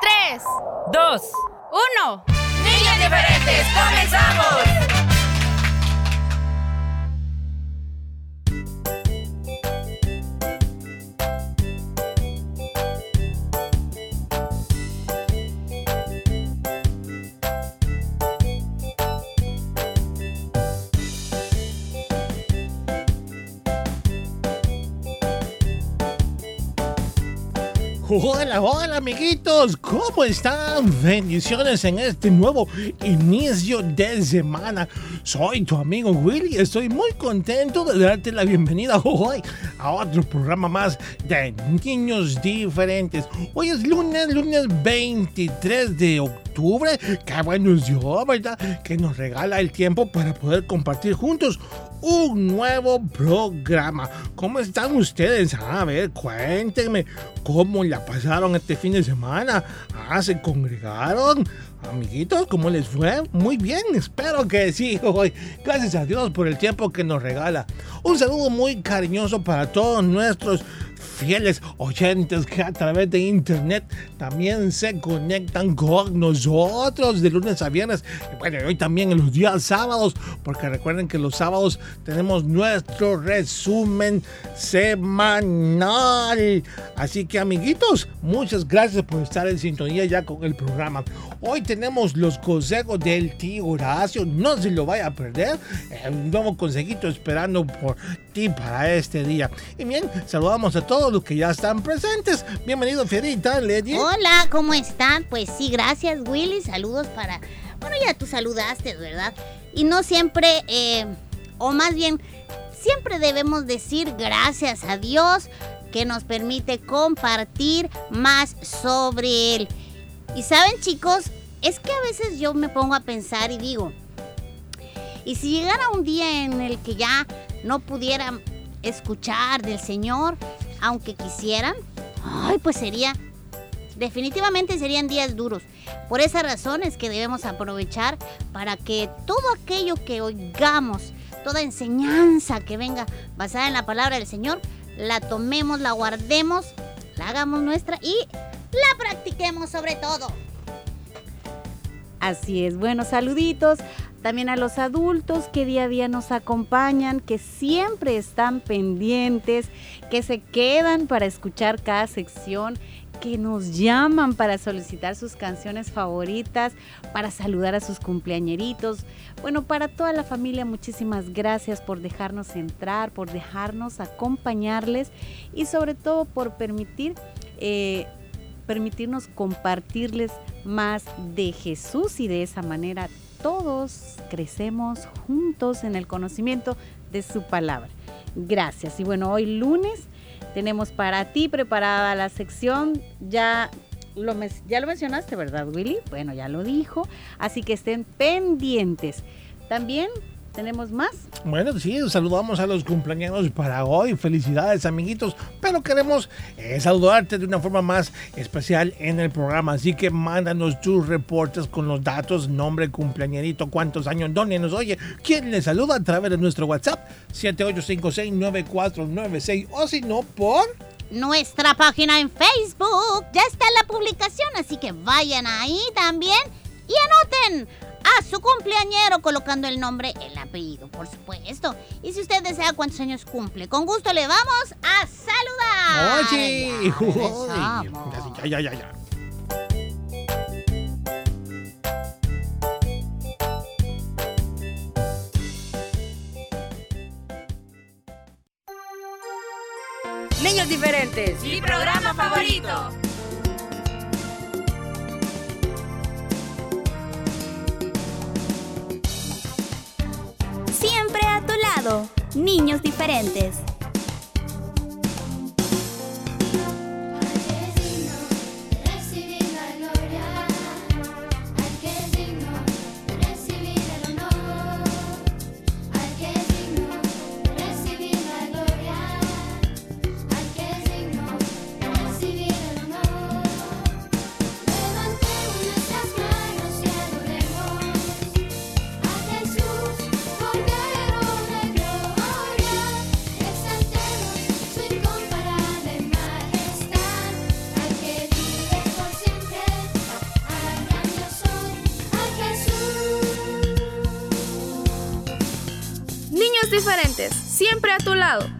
tres, dos, uno. niños diferentes, comenzamos. Hola, hola amiguitos, ¿cómo están? Bendiciones en este nuevo inicio de semana. Soy tu amigo Willy, estoy muy contento de darte la bienvenida hoy a otro programa más de Niños Diferentes. Hoy es lunes, lunes 23 de octubre. Qué bueno es Dios, ¿verdad? Que nos regala el tiempo para poder compartir juntos un nuevo programa. ¿Cómo están ustedes? A ver, cuéntenme cómo la pasaron este fin de semana. Ah, se congregaron. Amiguitos, ¿cómo les fue? Muy bien, espero que sí. Hoy, gracias a Dios por el tiempo que nos regala. Un saludo muy cariñoso para todos nuestros fieles oyentes que a través de internet también se conectan con nosotros de lunes a viernes. Bueno, y hoy también en los días sábados, porque recuerden que los sábados tenemos nuestro resumen semanal. Así que amiguitos, muchas gracias por estar en sintonía ya con el programa. Hoy tenemos los consejos del tío Horacio, no se lo vaya a perder. Eh, Un nuevo consejito esperando por ti para este día. Y bien, saludamos a todos los que ya están presentes. Bienvenido, Fierita, Lady. Hola, ¿cómo están? Pues sí, gracias Willy. Saludos para... Bueno, ya tú saludaste, ¿verdad? Y no siempre, eh, o más bien, siempre debemos decir gracias a Dios que nos permite compartir más sobre Él. Y saben chicos, es que a veces yo me pongo a pensar y digo, y si llegara un día en el que ya no pudieran escuchar del Señor, aunque quisieran, ay, pues sería, definitivamente serían días duros. Por esa razón es que debemos aprovechar para que todo aquello que oigamos, toda enseñanza que venga basada en la palabra del Señor, la tomemos, la guardemos, la hagamos nuestra y la practiquemos sobre todo. Así es, buenos saluditos también a los adultos que día a día nos acompañan, que siempre están pendientes, que se quedan para escuchar cada sección, que nos llaman para solicitar sus canciones favoritas, para saludar a sus cumpleañeritos. Bueno, para toda la familia, muchísimas gracias por dejarnos entrar, por dejarnos acompañarles y sobre todo por permitir... eh, permitirnos compartirles más de Jesús y de esa manera todos crecemos juntos en el conocimiento de su palabra. Gracias. Y bueno, hoy lunes tenemos para ti preparada la sección, ya lo, mencionaste, ¿verdad, Willy? Bueno, ya lo dijo, así que estén pendientes. También tenemos más. Bueno, sí, saludamos a los cumpleaños para hoy. Felicidades, amiguitos. Pero queremos eh, saludarte de una forma más especial en el programa. Así que mándanos tus reportes con los datos, nombre, cumpleañerito, cuántos años, dónde nos oye, quién le saluda a través de nuestro WhatsApp 78569496 o si no por nuestra página en Facebook. Ya está la publicación, así que vayan ahí también y anoten a su cumpleañero colocando el nombre, el apellido, por supuesto. Y si usted desea cuántos años cumple, con gusto le vamos a saludar. Oye, Ya uy, regresamos. ya, ya, ya, ya. Niños diferentes. Mi programa favorito. Niños diferentes. Siempre a tu lado.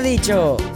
Dicho.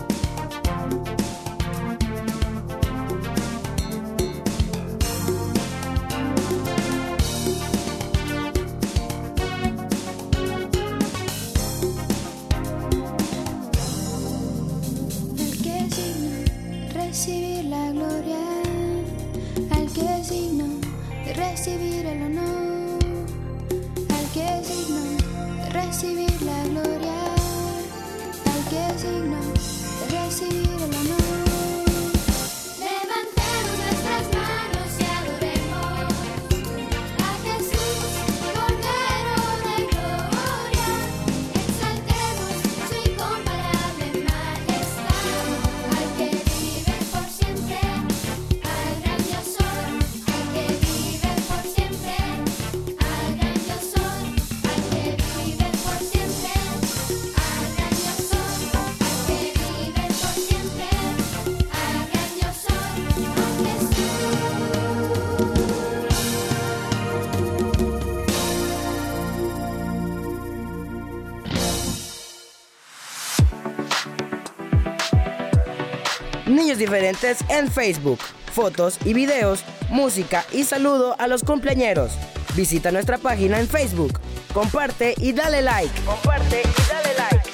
Diferentes en Facebook. Fotos y videos, música y saludo a los cumpleañeros. Visita nuestra página en Facebook. Comparte y dale like. Comparte y dale like.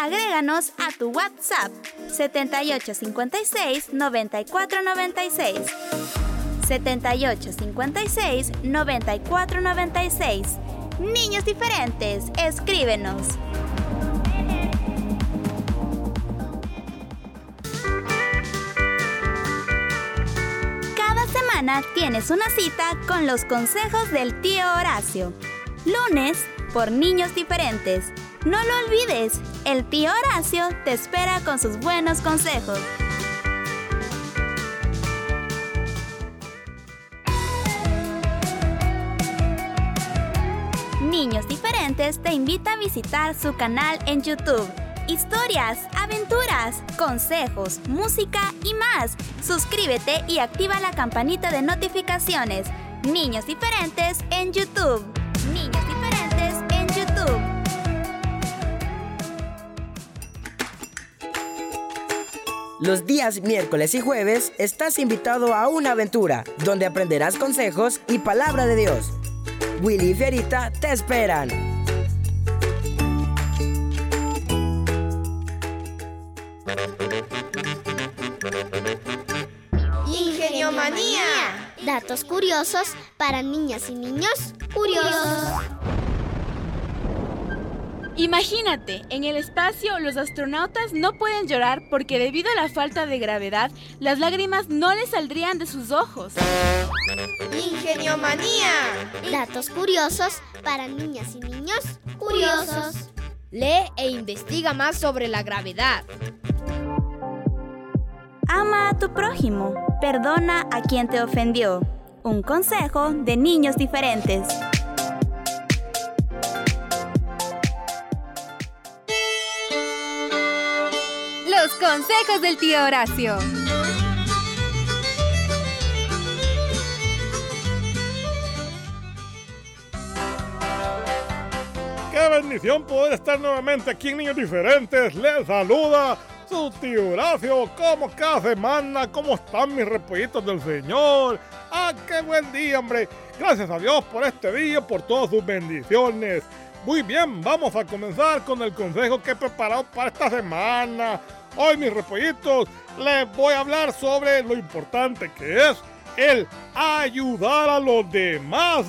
Agréganos a tu WhatsApp 7856 9496. 7856 9496. Niños diferentes, escríbenos. Cada semana tienes una cita con los consejos del tío Horacio. Lunes por niños diferentes. No lo olvides, el tío Horacio te espera con sus buenos consejos. Niños Diferentes te invita a visitar su canal en YouTube. Historias, aventuras, consejos, música y más. Suscríbete y activa la campanita de notificaciones. Niños Diferentes en YouTube. Niños Diferentes en YouTube. Los días miércoles y jueves estás invitado a una aventura donde aprenderás consejos y palabra de Dios. Willy y Fierita te esperan. Ingeniomanía. Datos curiosos para niñas y niños curiosos. Imagínate, en el espacio los astronautas no pueden llorar porque debido a la falta de gravedad, las lágrimas no les saldrían de sus ojos. Ingeniomanía. Datos curiosos para niñas y niños curiosos. Lee e investiga más sobre la gravedad. Ama a tu prójimo. Perdona a quien te ofendió. Un consejo de niños diferentes. Consejos del tío Horacio. Qué bendición poder estar nuevamente aquí en Niños Diferentes. Les saluda su tío Horacio, como cada semana. ¿Cómo están mis repollitos del Señor? ¡Ah, qué buen día, hombre! Gracias a Dios por este día, por todas sus bendiciones. Muy bien, vamos a comenzar con el consejo que he preparado para esta semana. Hoy, mis repollitos, les voy a hablar sobre lo importante que es el ayudar a los demás.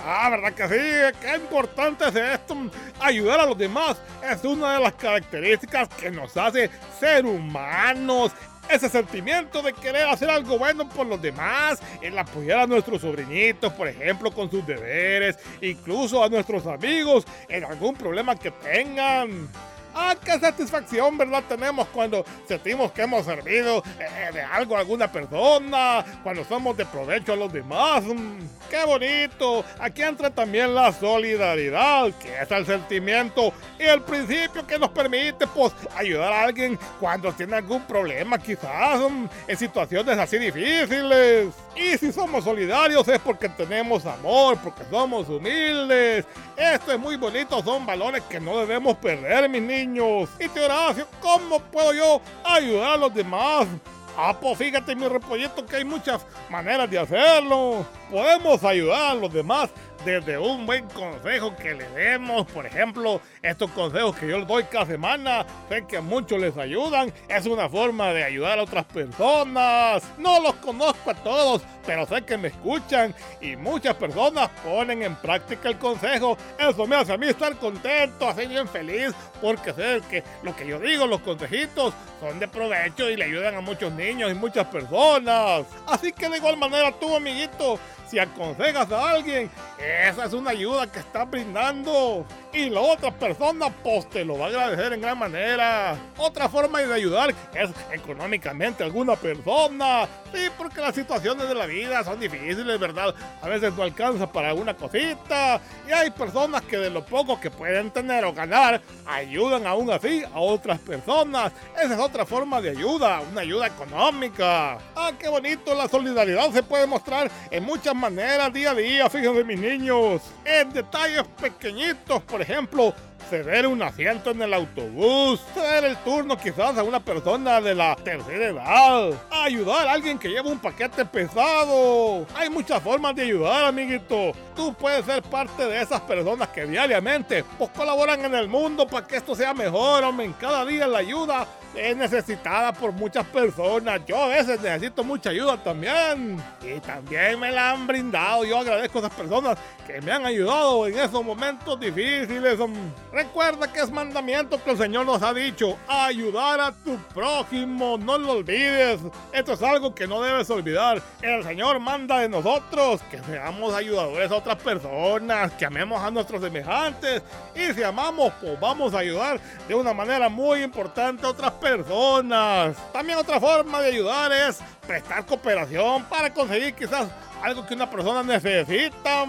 Ah, ¿verdad que sí? Qué importante es esto. Ayudar a los demás es una de las características que nos hace ser humanos. Ese sentimiento de querer hacer algo bueno por los demás, el apoyar a nuestros sobrinitos, por ejemplo, con sus deberes, incluso a nuestros amigos en algún problema que tengan. Ah, qué satisfacción, ¿verdad? Tenemos cuando sentimos que hemos servido eh, de algo a alguna persona, cuando somos de provecho a los demás. Mm, ¡Qué bonito! Aquí entra también la solidaridad, que es el sentimiento y el principio que nos permite, pues, ayudar a alguien cuando tiene algún problema, quizás, mm, en situaciones así difíciles. Y si somos solidarios es porque tenemos amor, porque somos humildes. Esto es muy bonito, son valores que no debemos perder, mis niños. Y te Horacio, ¿cómo puedo yo ayudar a los demás? Ah, pues fíjate, mi repollito, que hay muchas maneras de hacerlo. Podemos ayudar a los demás desde un buen consejo que le demos. Por ejemplo, estos consejos que yo les doy cada semana, sé que muchos les ayudan. Es una forma de ayudar a otras personas. No los conozco a todos, pero sé que me escuchan y muchas personas ponen en práctica el consejo. Eso me hace a mí estar contento, así bien feliz, porque sé que lo que yo digo, los consejitos, son de provecho y le ayudan a muchos niños y muchas personas. Así que de igual manera tú, amiguito, si aconsejas a alguien, esa es una ayuda que estás brindando. Y la otra persona, pues te lo va a agradecer en gran manera. Otra forma de ayudar es económicamente a alguna persona. Sí, porque las situaciones de la vida son difíciles, ¿verdad? A veces no alcanza para alguna cosita. Y hay personas que de lo poco que pueden tener o ganar, ayudan aún así a otras personas. Esa es otra forma de ayuda, una ayuda económica. Ah, qué bonito, la solidaridad se puede mostrar en muchas maneras día a día, fíjense mis niños. En detalles pequeñitos, por ejemplo, ceder un asiento en el autobús, ceder el turno quizás a una persona de la tercera edad, ayudar a alguien que lleva un paquete pesado. Hay muchas formas de ayudar, amiguito. Tú puedes ser parte de esas personas que diariamente pues, colaboran en el mundo para que esto sea mejor, hombre. Cada día la ayuda es necesitada por muchas personas. Yo a veces necesito mucha ayuda también. Y también me la han brindado. Yo agradezco a esas personas que me han ayudado en esos momentos difíciles. Recuerda que es mandamiento que el Señor nos ha dicho. Ayudar a tu prójimo. No lo olvides. Esto es algo que no debes olvidar. El Señor manda de nosotros que seamos ayudadores a otras personas. Que amemos a nuestros semejantes. Y si amamos, pues vamos a ayudar de una manera muy importante a otras personas. También otra forma de ayudar es prestar cooperación para conseguir quizás algo que una persona necesita.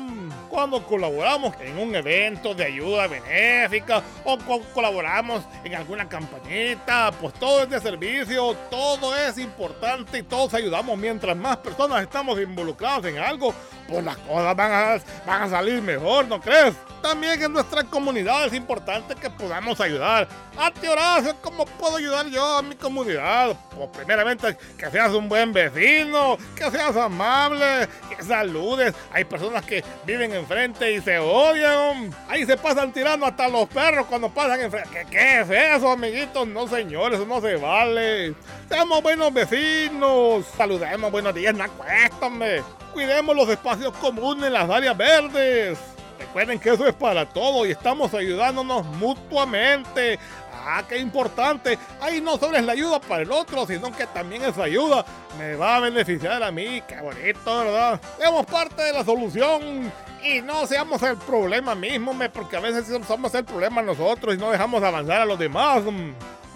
Cuando colaboramos en un evento de ayuda benéfica o co- colaboramos en alguna campañita, pues todo es de servicio, todo es importante y todos ayudamos. Mientras más personas estamos involucradas en algo, pues las cosas van a, van a salir mejor, ¿no crees? También en nuestra comunidad es importante que podamos ayudar. A ti, Horacio, ¿cómo puedo ayudar yo a mi comunidad? Pues primeramente, que seas un buen vecino, que seas amable, que saludes. Hay personas que viven enfrente y se odian. Ahí se pasan tirando hasta los perros cuando pasan enfrente. ¿Qué, qué es eso, amiguitos? No, señores, eso no se vale. Seamos buenos vecinos. Saludemos, buenos días, no acuéstame. Cuidemos los espacios comunes, las áreas verdes. Recuerden que eso es para todo y estamos ayudándonos mutuamente. Ah, qué importante. Ahí no solo es la ayuda para el otro, sino que también esa ayuda me va a beneficiar a mí. Qué bonito, ¿verdad? Seamos parte de la solución y no seamos el problema mismo, porque a veces somos el problema nosotros y no dejamos avanzar a los demás.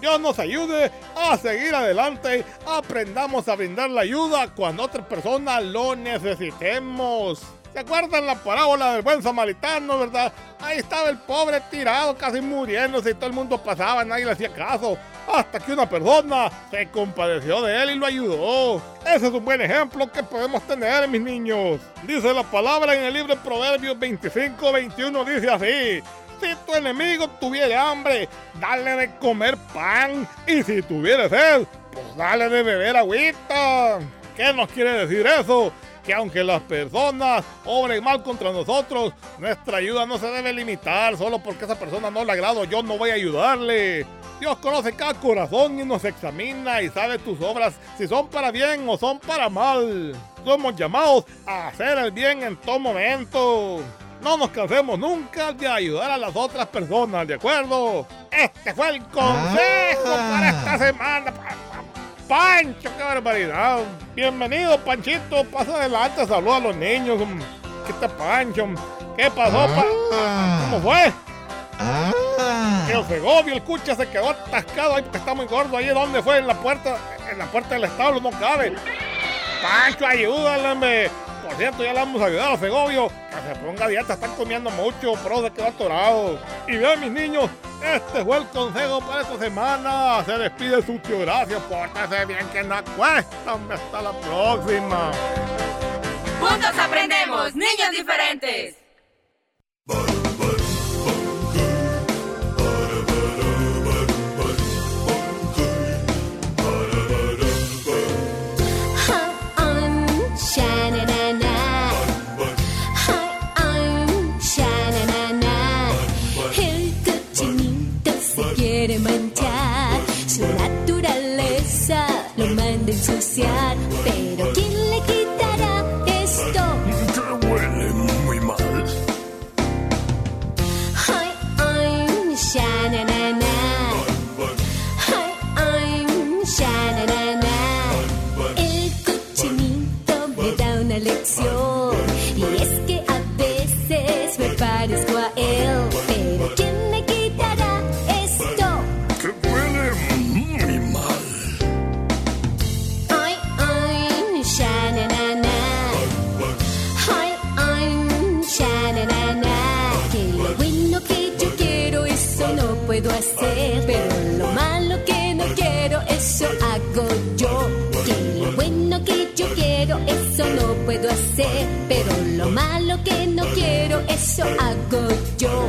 Dios nos ayude a seguir adelante. Aprendamos a brindar la ayuda cuando otra persona lo necesitemos. ¿Se acuerdan la parábola del buen samaritano, verdad? Ahí estaba el pobre tirado, casi muriéndose y todo el mundo pasaba, nadie le hacía caso. Hasta que una persona se compadeció de él y lo ayudó. Ese es un buen ejemplo que podemos tener, mis niños. Dice la palabra en el libro de Proverbios 25, 21, dice así. Si tu enemigo tuviera hambre, dale de comer pan. Y si tuviera sed, pues dale de beber agüita. ¿Qué nos quiere decir eso? Que aunque las personas obren mal contra nosotros, nuestra ayuda no se debe limitar solo porque esa persona no le agrado, yo no voy a ayudarle. Dios conoce cada corazón y nos examina y sabe tus obras si son para bien o son para mal. Somos llamados a hacer el bien en todo momento. No nos cansemos nunca de ayudar a las otras personas, ¿de acuerdo? Este fue el consejo para esta semana. Pancho, qué barbaridad. Bienvenido, Panchito. Pasa adelante, saluda a los niños. ¿Qué está Pancho? ¿Qué pasó, pa- ¿Cómo fue? Que el Segovio, el cucha se quedó atascado ahí porque está muy gordo. Ahí donde fue, en la puerta, en la puerta del establo, no cabe. Pancho, ayúdale, hombre. Por cierto, ya le vamos a ayudar a Segovio. Que se ponga dieta, están comiendo mucho, pero se quedó atorado. Y vean, mis niños, este fue el consejo para esta semana. Se despide su tío Horacio. Pórtese bien que no cuesta, hombre. Hasta la próxima. Juntos aprendemos, niños diferentes. Su naturaleza lo manda a ensuciar. Pero ¿quién eso hago yo. Que lo bueno que yo quiero, eso no puedo hacer. Pero lo malo que no quiero, eso hago yo.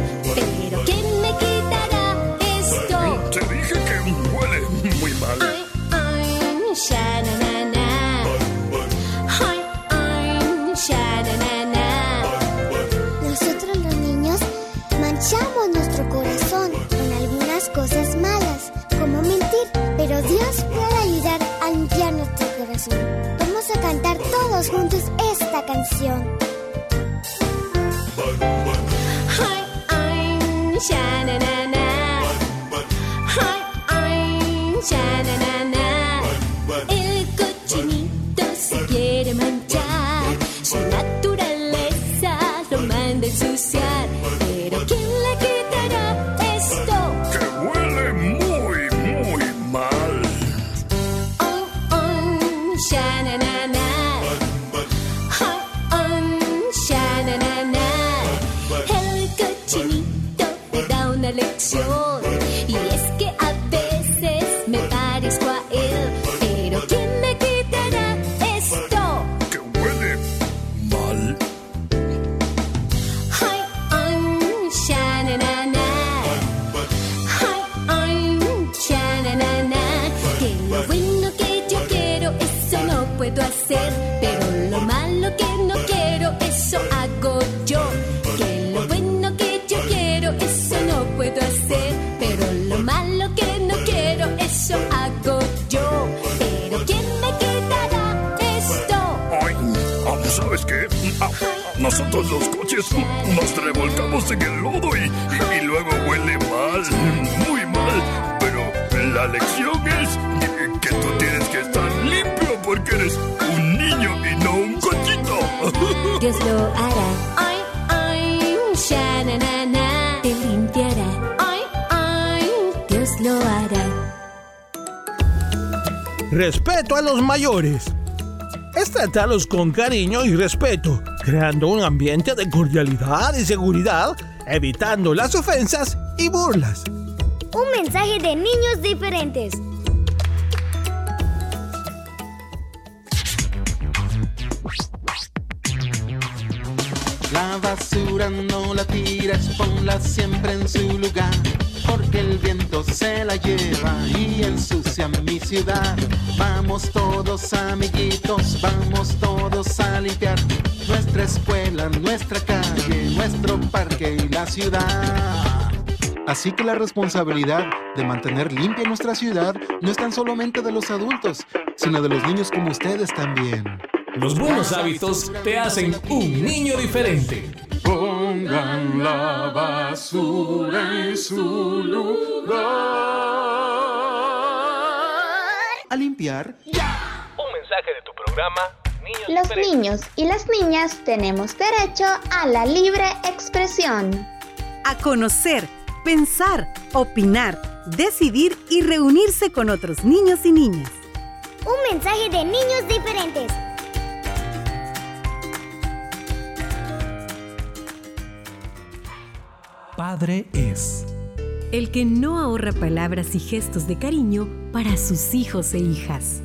Canción. Nosotros los coches nos revolcamos en el lodo y, y- y luego huele mal, muy mal. Pero la lección es que tú tienes que estar limpio porque eres un niño y no un cochito. Dios lo hará. Ay, ay, sha-na-na-na. Te limpiará. Ay, ay, Dios lo hará. Respeto a los mayores. Es tratarlos con cariño y respeto, creando un ambiente de cordialidad y seguridad, evitando las ofensas y burlas. Un mensaje de niños diferentes. La basura no la tires, ponla siempre en su lugar. Porque el viento se la lleva y ensucia mi ciudad. Vamos todos amiguitos, vamos todos a limpiar nuestra escuela, nuestra calle, nuestro parque y la ciudad. Así que la responsabilidad de mantener limpia nuestra ciudad no es tan solamente de los adultos, sino de los niños como ustedes también. Los buenos hábitos te hacen un niño diferente. Pongan la basura en su lugar. A limpiar. Un mensaje de tu programa Los niños y las niñas tenemos derecho a la libre expresión. a conocer, pensar, opinar, decidir y reunirse con otros niños y niñas. Un mensaje de niños diferentes. Padre es. El que no ahorra palabras y gestos de cariño para sus hijos e hijas.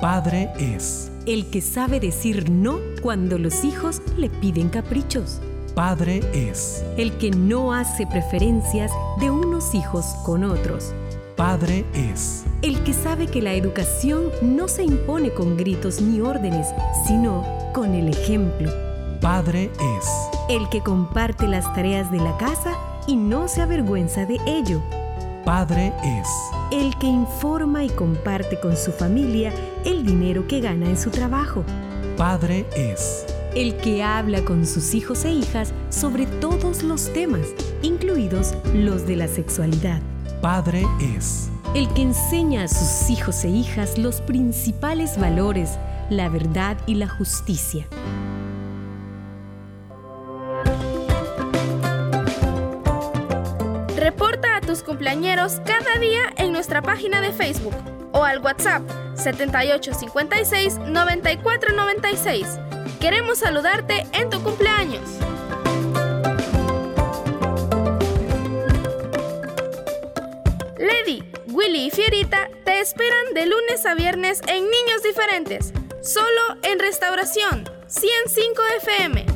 Padre es. El que sabe decir no cuando los hijos le piden caprichos. Padre es. El que no hace preferencias de unos hijos con otros. Padre es. El que sabe que la educación no se impone con gritos ni órdenes, sino con el ejemplo. Padre es. El que comparte las tareas de la casa y no se avergüenza de ello. Padre es. El que informa y comparte con su familia el dinero que gana en su trabajo. Padre es. El que habla con sus hijos e hijas sobre todos los temas, incluidos los de la sexualidad. Padre es. El que enseña a sus hijos e hijas los principales valores, la verdad y la justicia. Cumpleañeros cada día en nuestra página de Facebook o al WhatsApp 7856 9496. Queremos saludarte en tu cumpleaños. Lady, Willy y Fierita te esperan de lunes a viernes en Niños Diferentes, solo en Restauración 105 FM.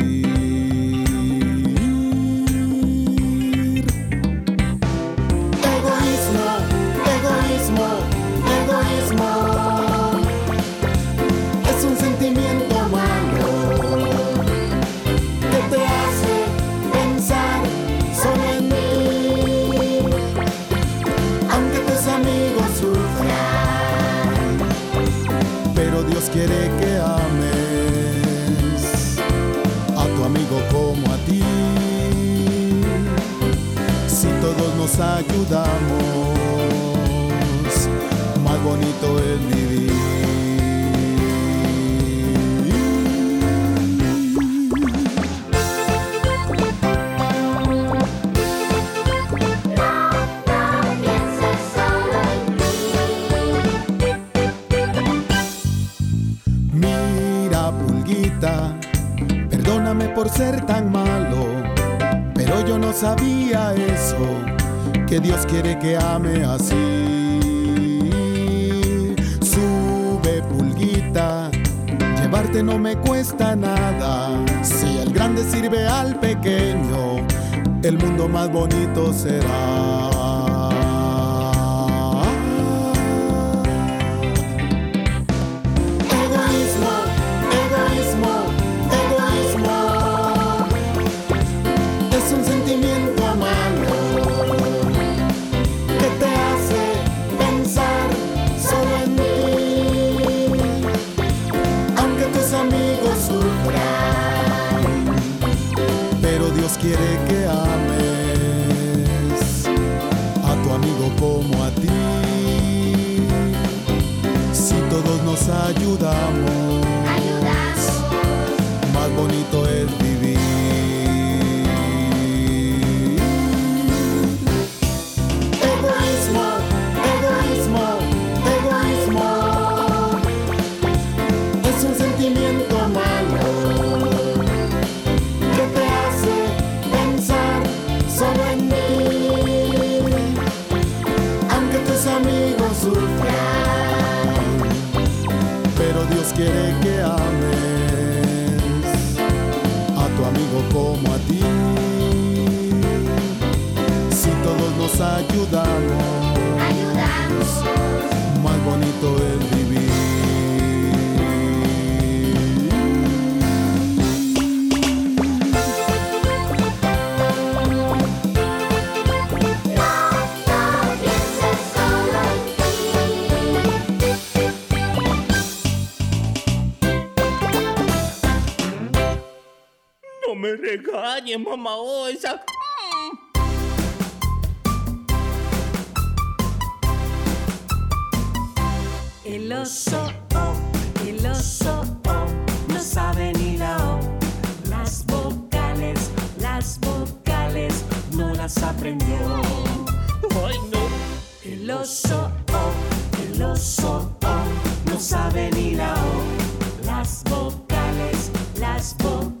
Quiere que ames a tu amigo como a ti. Si todos nos ayudamos, mamá Osa. El oso, oh, el oso, oh, no sabe ni la O. Las vocales, las vocales, no las aprendió. Ay, no. El oso, oh, el oso, oh, no sabe ni la O. Las vocales, las vocales,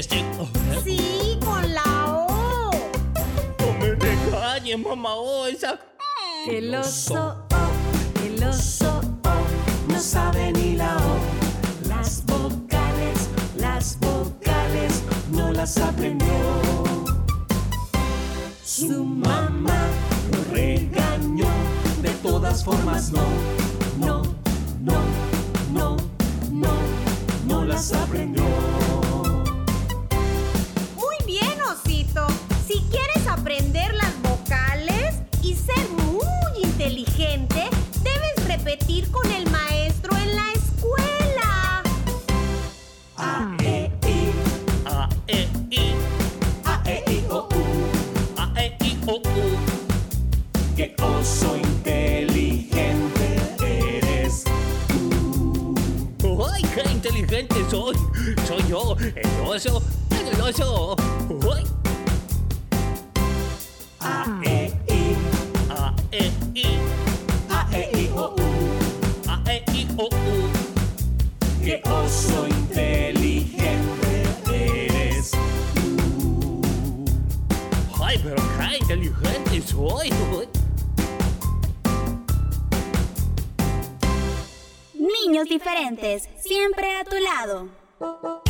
Este. Sí, con la O. No me regañes, mamá Osa. El oso, oh, el oso, oh, no sabe ni la O. Las vocales, las vocales, no las aprendió. Su mamá lo regañó, de todas formas no, no, no, no, no, no las aprendió. Si quieres aprender las vocales y ser muy inteligente, debes repetir con el maestro en la escuela. A, E, I, A, E, I, A, E, I, O, U. A, E, I, O, U. Qué oso inteligente eres. ¡Ay, qué inteligente soy! Soy yo, el oso, el oso. ¡Ay! A, E, I, A, E, I, A, E, I, O, U. A, E, I, O, U. Qué oso inteligente eres. ¡Ay, pero qué inteligente soy! Niños diferentes, siempre a tu lado.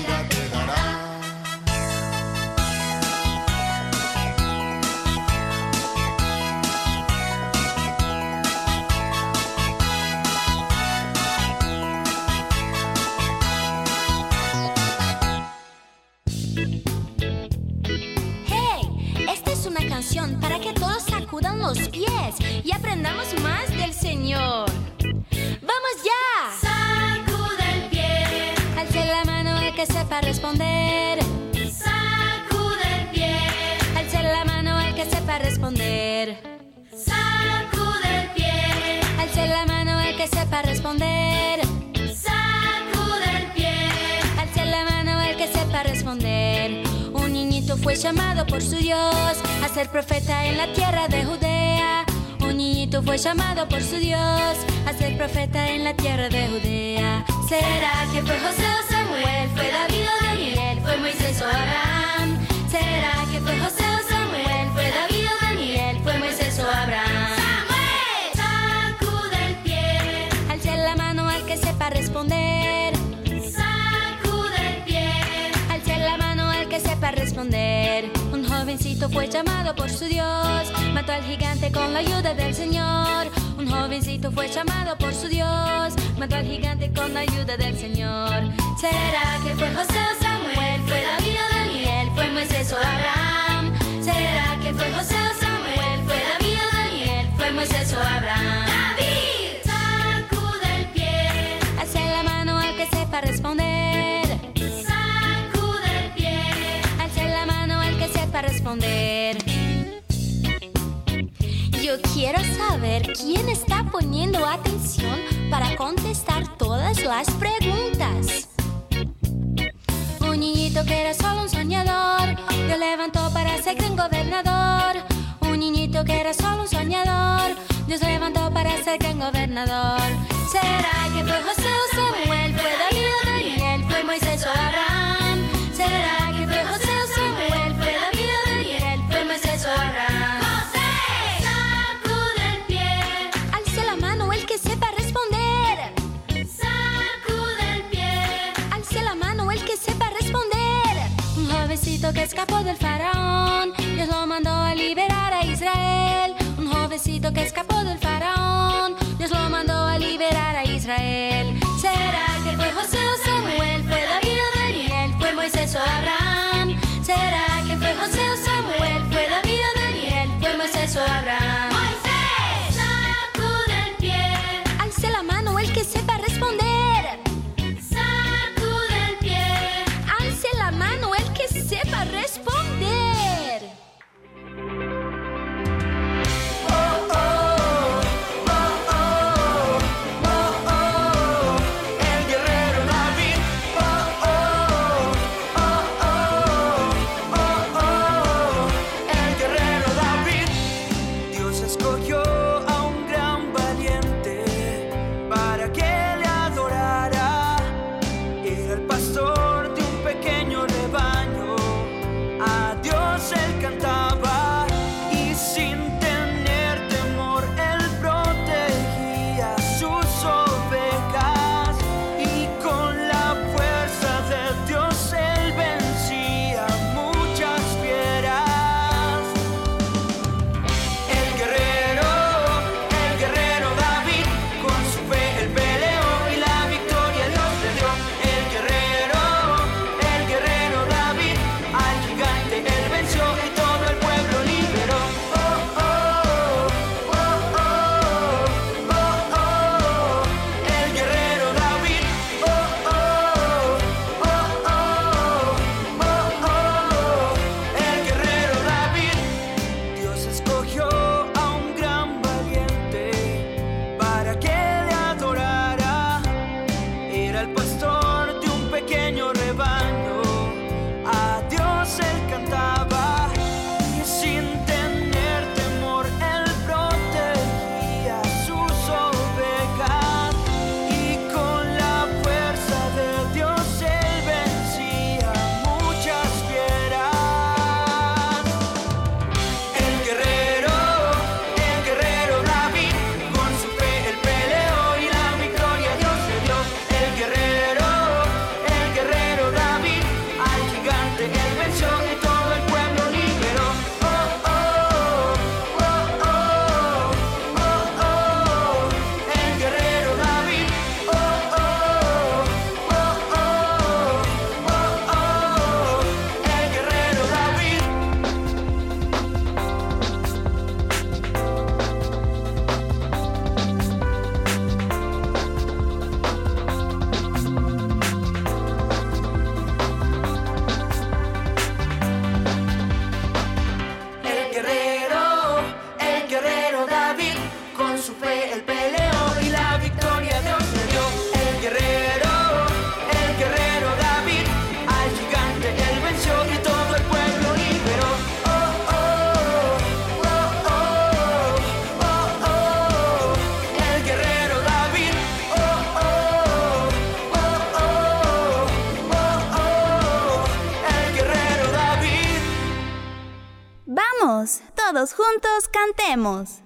fue llamado por su Dios a ser profeta en la tierra de Judea. Un niñito fue llamado por su Dios a ser profeta en la tierra de Judea. ¿Será que fue José o Samuel? ¿Fue David o Daniel? ¿Fue Moisés o Abraham? Jovencito fue llamado por su Dios. Mató al gigante con la ayuda del Señor. Un jovencito fue llamado por su Dios. Mató al gigante con la ayuda del Señor. ¿Será que fue José o Samuel? ¿Fue David o Daniel? ¿Fue Moisés o Abraham? ¿Será que fue José o Samuel? ¿Fue David o Daniel? ¿Fue Moisés o Abraham? ¡David! Sacude el pie. Alce la mano al que sepa responder. Responder. Yo quiero saber quién está poniendo atención para contestar todas las preguntas. Un niñito que era solo un soñador, Dios levantó para ser gran gobernador. Un niñito que era solo un soñador, Dios levantó para ser gran gobernador. ¿Será que fue José o Samuel? ¿Fue David o Daniel? ¿Fue Moisés o Abraham? ¿Será ¿Fue el peleo y la victoria nos el guerrero, el guerrero David, al gigante él venció y todo el pueblo liberó. Oh, oh, oh, oh, oh, oh, el guerrero David, oh, oh, oh, oh, oh, oh, el guerrero David. Vamos, todos juntos cantemos.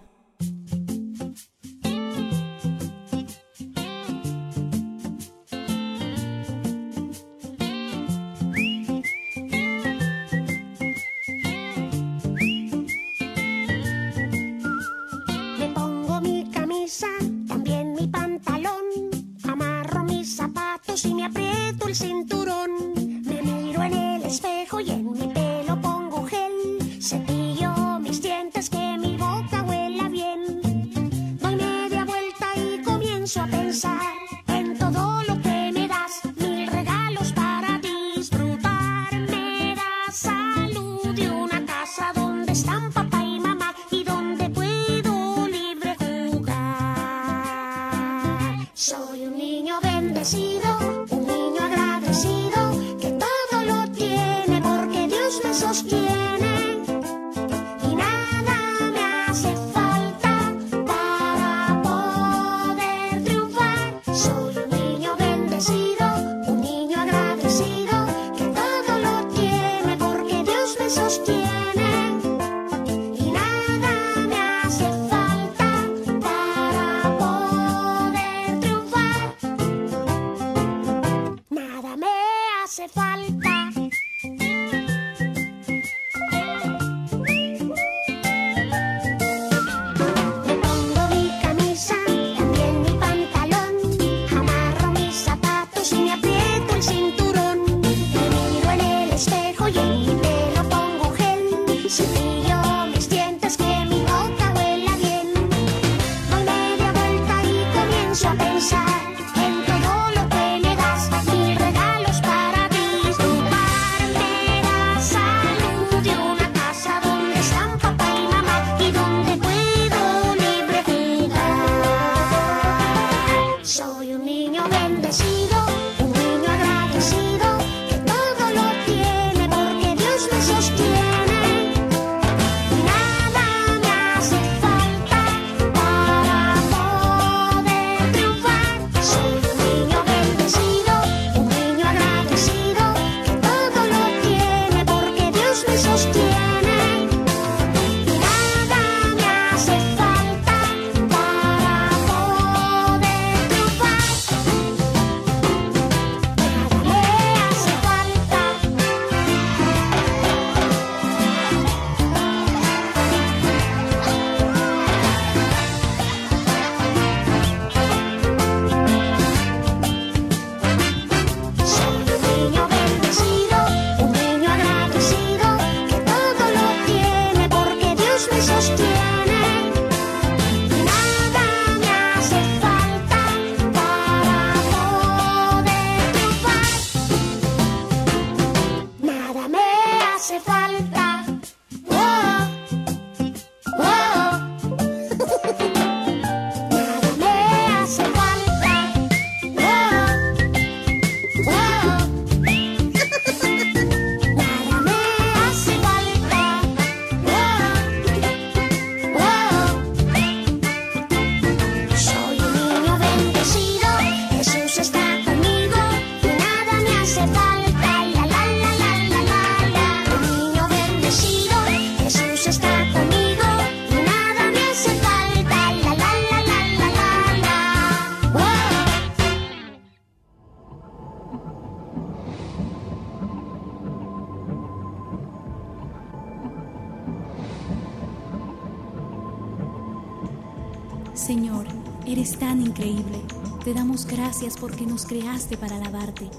porque nos creaste para alabarte.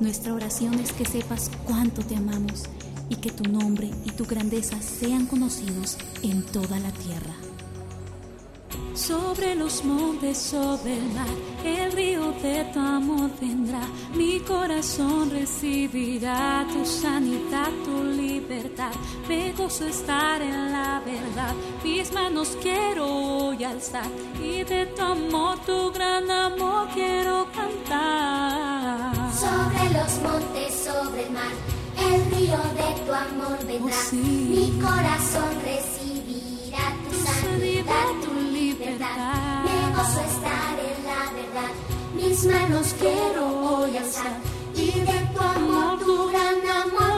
Nuestra oración es que sepas cuánto te amamos y que tu nombre y tu grandeza sean conocidos en toda la tierra. Sobre los montes, sobre el mar, el río de tu amor vendrá. Mi corazón recibirá tu sanidad, tu libertad. Me gozo estar en la verdad. Mis manos quiero y de tu amor, tu gran amor quiero cantar. Sobre los montes, sobre el mar, el río de tu amor vendrá. Oh, Mi corazón recibirá tu, tu sanidad, tu libertad. libertad. Me gozo estar en la verdad, mis manos quiero hoy alzar y de tu amor, tu gran amor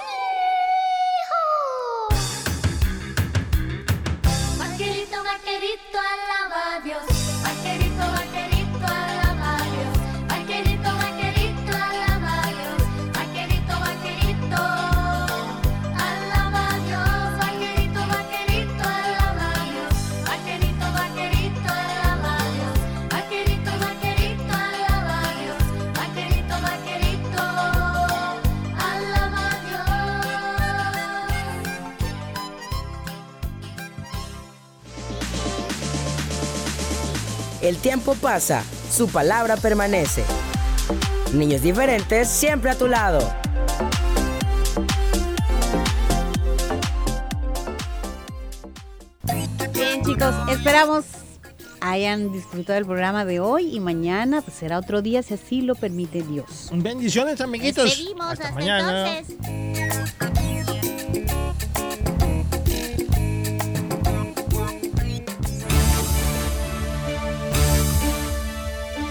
El tiempo pasa, su palabra permanece. Niños diferentes siempre a tu lado. Bien, chicos, esperamos hayan disfrutado del programa de hoy y mañana pues, será otro día si así lo permite Dios. Bendiciones, amiguitos. Hasta, hasta mañana. entonces.